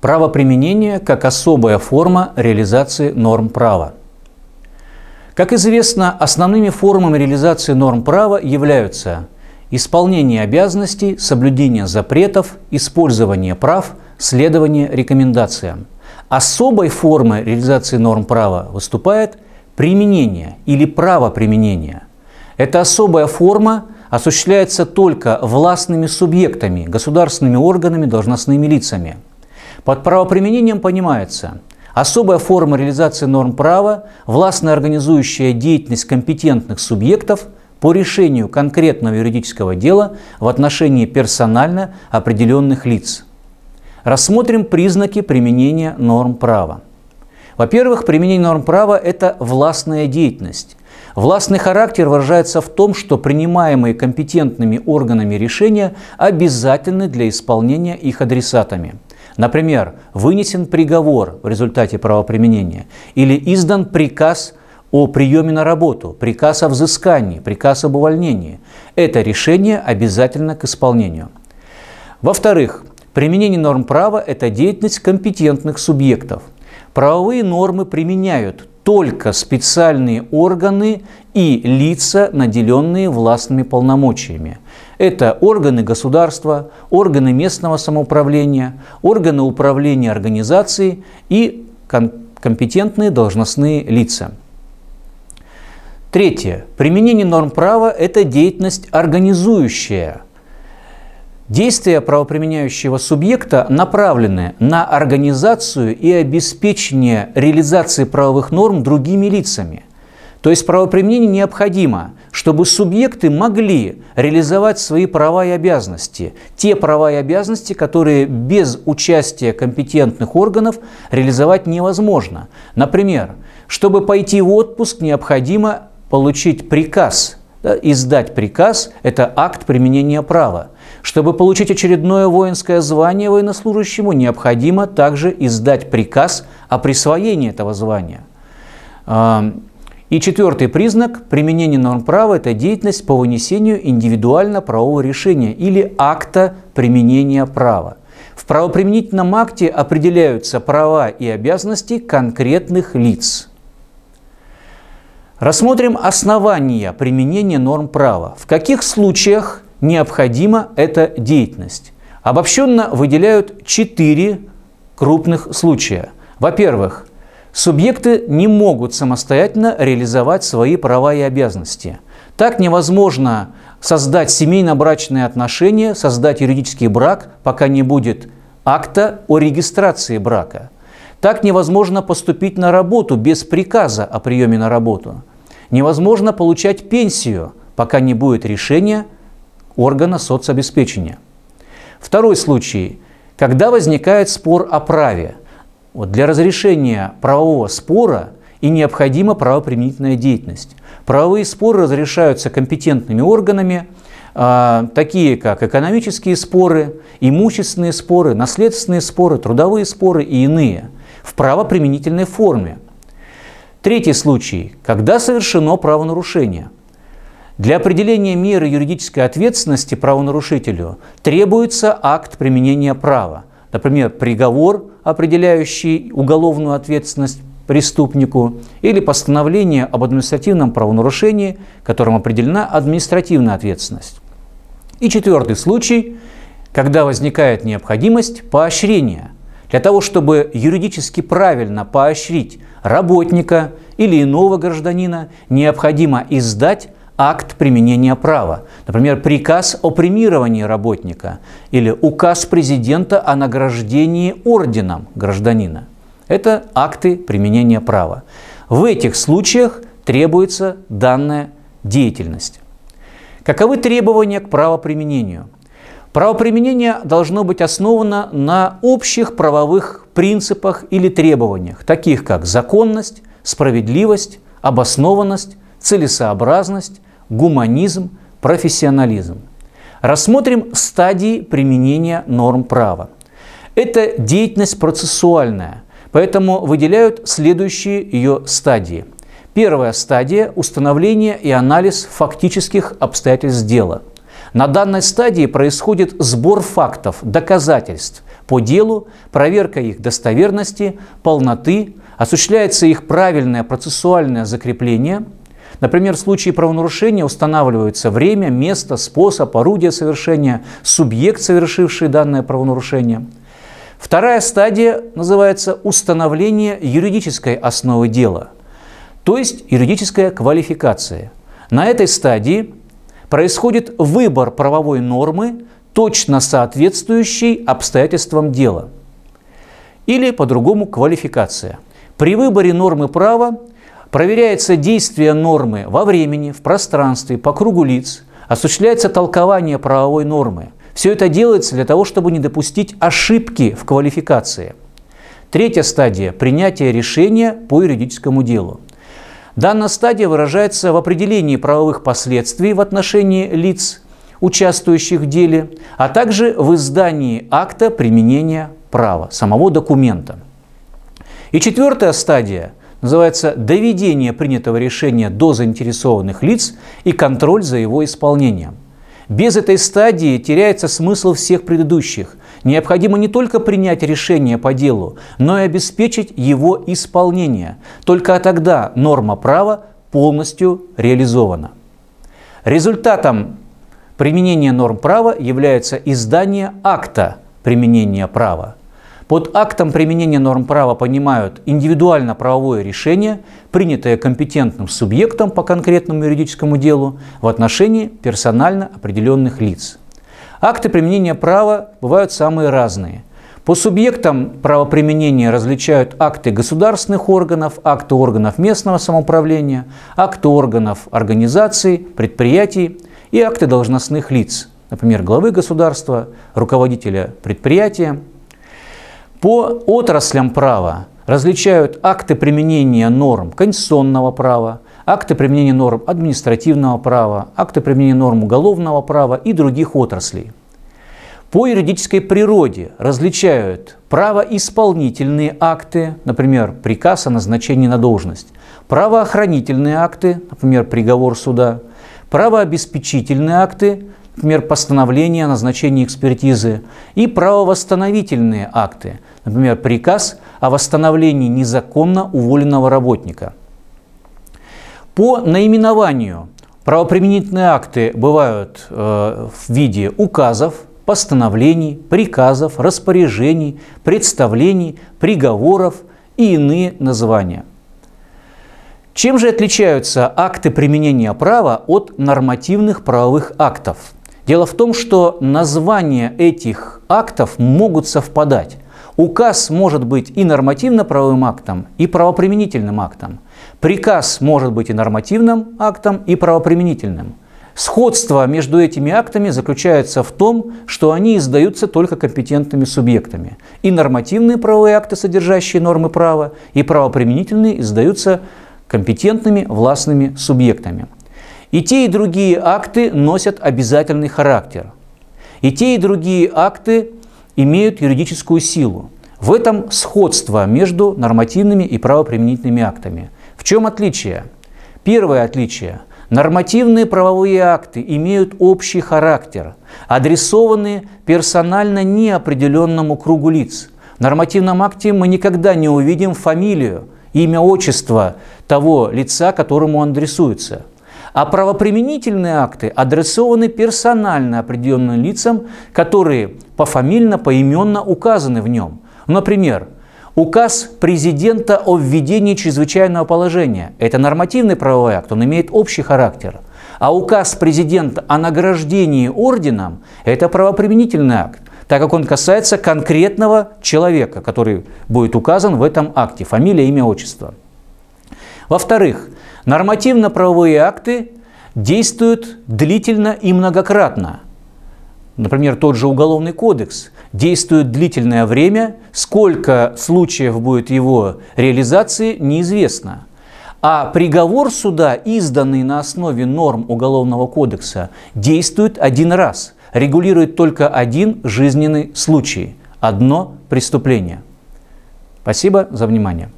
Правоприменение как особая форма реализации норм права. Как известно, основными формами реализации норм права являются исполнение обязанностей, соблюдение запретов, использование прав, следование рекомендациям. Особой формой реализации норм права выступает применение или право применения. Эта особая форма осуществляется только властными субъектами, государственными органами, должностными лицами – под правоприменением понимается особая форма реализации норм права, властно организующая деятельность компетентных субъектов по решению конкретного юридического дела в отношении персонально определенных лиц. Рассмотрим признаки применения норм права. Во-первых, применение норм права – это властная деятельность. Властный характер выражается в том, что принимаемые компетентными органами решения обязательны для исполнения их адресатами – Например, вынесен приговор в результате правоприменения или издан приказ о приеме на работу, приказ о взыскании, приказ об увольнении. Это решение обязательно к исполнению. Во-вторых, применение норм права – это деятельность компетентных субъектов. Правовые нормы применяют только специальные органы и лица, наделенные властными полномочиями. Это органы государства, органы местного самоуправления, органы управления организацией и компетентные должностные лица. Третье. Применение норм права – это деятельность организующая. Действия правоприменяющего субъекта направлены на организацию и обеспечение реализации правовых норм другими лицами – то есть правоприменение необходимо, чтобы субъекты могли реализовать свои права и обязанности. Те права и обязанности, которые без участия компетентных органов реализовать невозможно. Например, чтобы пойти в отпуск, необходимо получить приказ. Да, издать приказ – это акт применения права. Чтобы получить очередное воинское звание военнослужащему, необходимо также издать приказ о присвоении этого звания. И четвертый признак применения норм права – это деятельность по вынесению индивидуально-правового решения или акта применения права. В правоприменительном акте определяются права и обязанности конкретных лиц. Рассмотрим основания применения норм права. В каких случаях необходима эта деятельность? Обобщенно выделяют четыре крупных случая. Во-первых, Субъекты не могут самостоятельно реализовать свои права и обязанности. Так невозможно создать семейно-брачные отношения, создать юридический брак, пока не будет акта о регистрации брака. Так невозможно поступить на работу без приказа о приеме на работу. Невозможно получать пенсию, пока не будет решения органа соцобеспечения. Второй случай, когда возникает спор о праве – вот для разрешения правового спора и необходима правоприменительная деятельность. Правовые споры разрешаются компетентными органами, э, такие как экономические споры, имущественные споры, наследственные споры, трудовые споры и иные, в правоприменительной форме. Третий случай, когда совершено правонарушение. Для определения меры юридической ответственности правонарушителю требуется акт применения права – Например, приговор, определяющий уголовную ответственность преступнику, или постановление об административном правонарушении, которым определена административная ответственность. И четвертый случай, когда возникает необходимость поощрения. Для того, чтобы юридически правильно поощрить работника или иного гражданина, необходимо издать акт применения права. Например, приказ о премировании работника или указ президента о награждении орденом гражданина. Это акты применения права. В этих случаях требуется данная деятельность. Каковы требования к правоприменению? Правоприменение должно быть основано на общих правовых принципах или требованиях, таких как законность, справедливость, обоснованность, целесообразность, гуманизм, профессионализм. Рассмотрим стадии применения норм права. Это деятельность процессуальная, поэтому выделяют следующие ее стадии. Первая стадия – установление и анализ фактических обстоятельств дела. На данной стадии происходит сбор фактов, доказательств по делу, проверка их достоверности, полноты, осуществляется их правильное процессуальное закрепление. Например, в случае правонарушения устанавливается время, место, способ, орудие совершения, субъект, совершивший данное правонарушение. Вторая стадия называется установление юридической основы дела, то есть юридическая квалификация. На этой стадии происходит выбор правовой нормы, точно соответствующей обстоятельствам дела. Или по-другому квалификация. При выборе нормы права проверяется действие нормы во времени, в пространстве, по кругу лиц, осуществляется толкование правовой нормы. Все это делается для того, чтобы не допустить ошибки в квалификации. Третья стадия – принятие решения по юридическому делу. Данная стадия выражается в определении правовых последствий в отношении лиц, участвующих в деле, а также в издании акта применения права, самого документа. И четвертая стадия называется доведение принятого решения до заинтересованных лиц и контроль за его исполнением. Без этой стадии теряется смысл всех предыдущих. Необходимо не только принять решение по делу, но и обеспечить его исполнение. Только тогда норма права полностью реализована. Результатом применения норм права является издание акта применения права. Под актом применения норм права понимают индивидуально правовое решение, принятое компетентным субъектом по конкретному юридическому делу в отношении персонально определенных лиц. Акты применения права бывают самые разные. По субъектам правоприменения различают акты государственных органов, акты органов местного самоуправления, акты органов организаций, предприятий и акты должностных лиц, например, главы государства, руководителя предприятия, по отраслям права различают акты применения норм конституционного права, акты применения норм административного права, акты применения норм уголовного права и других отраслей. По юридической природе различают правоисполнительные акты, например, приказ о назначении на должность, правоохранительные акты, например, приговор суда, правообеспечительные акты, например, постановление о назначении экспертизы, и правовосстановительные акты, например, приказ о восстановлении незаконно уволенного работника. По наименованию правоприменительные акты бывают э, в виде указов, постановлений, приказов, распоряжений, представлений, приговоров и иные названия. Чем же отличаются акты применения права от нормативных правовых актов? Дело в том, что названия этих актов могут совпадать. Указ может быть и нормативно-правовым актом, и правоприменительным актом. Приказ может быть и нормативным актом, и правоприменительным. Сходство между этими актами заключается в том, что они издаются только компетентными субъектами. И нормативные правовые акты, содержащие нормы права, и правоприменительные издаются компетентными властными субъектами. И те, и другие акты носят обязательный характер. И те, и другие акты имеют юридическую силу. В этом сходство между нормативными и правоприменительными актами. В чем отличие? Первое отличие. Нормативные правовые акты имеют общий характер, адресованы персонально неопределенному кругу лиц. В нормативном акте мы никогда не увидим фамилию, имя, отчество того лица, которому он адресуется. А правоприменительные акты адресованы персонально определенным лицам, которые пофамильно, поименно указаны в нем. Например, указ президента о введении чрезвычайного положения – это нормативный правовой акт, он имеет общий характер. А указ президента о награждении орденом – это правоприменительный акт, так как он касается конкретного человека, который будет указан в этом акте, фамилия, имя, отчество. Во-вторых, нормативно-правовые акты действуют длительно и многократно. Например, тот же Уголовный кодекс действует длительное время, сколько случаев будет его реализации, неизвестно. А приговор суда, изданный на основе норм Уголовного кодекса, действует один раз, регулирует только один жизненный случай, одно преступление. Спасибо за внимание.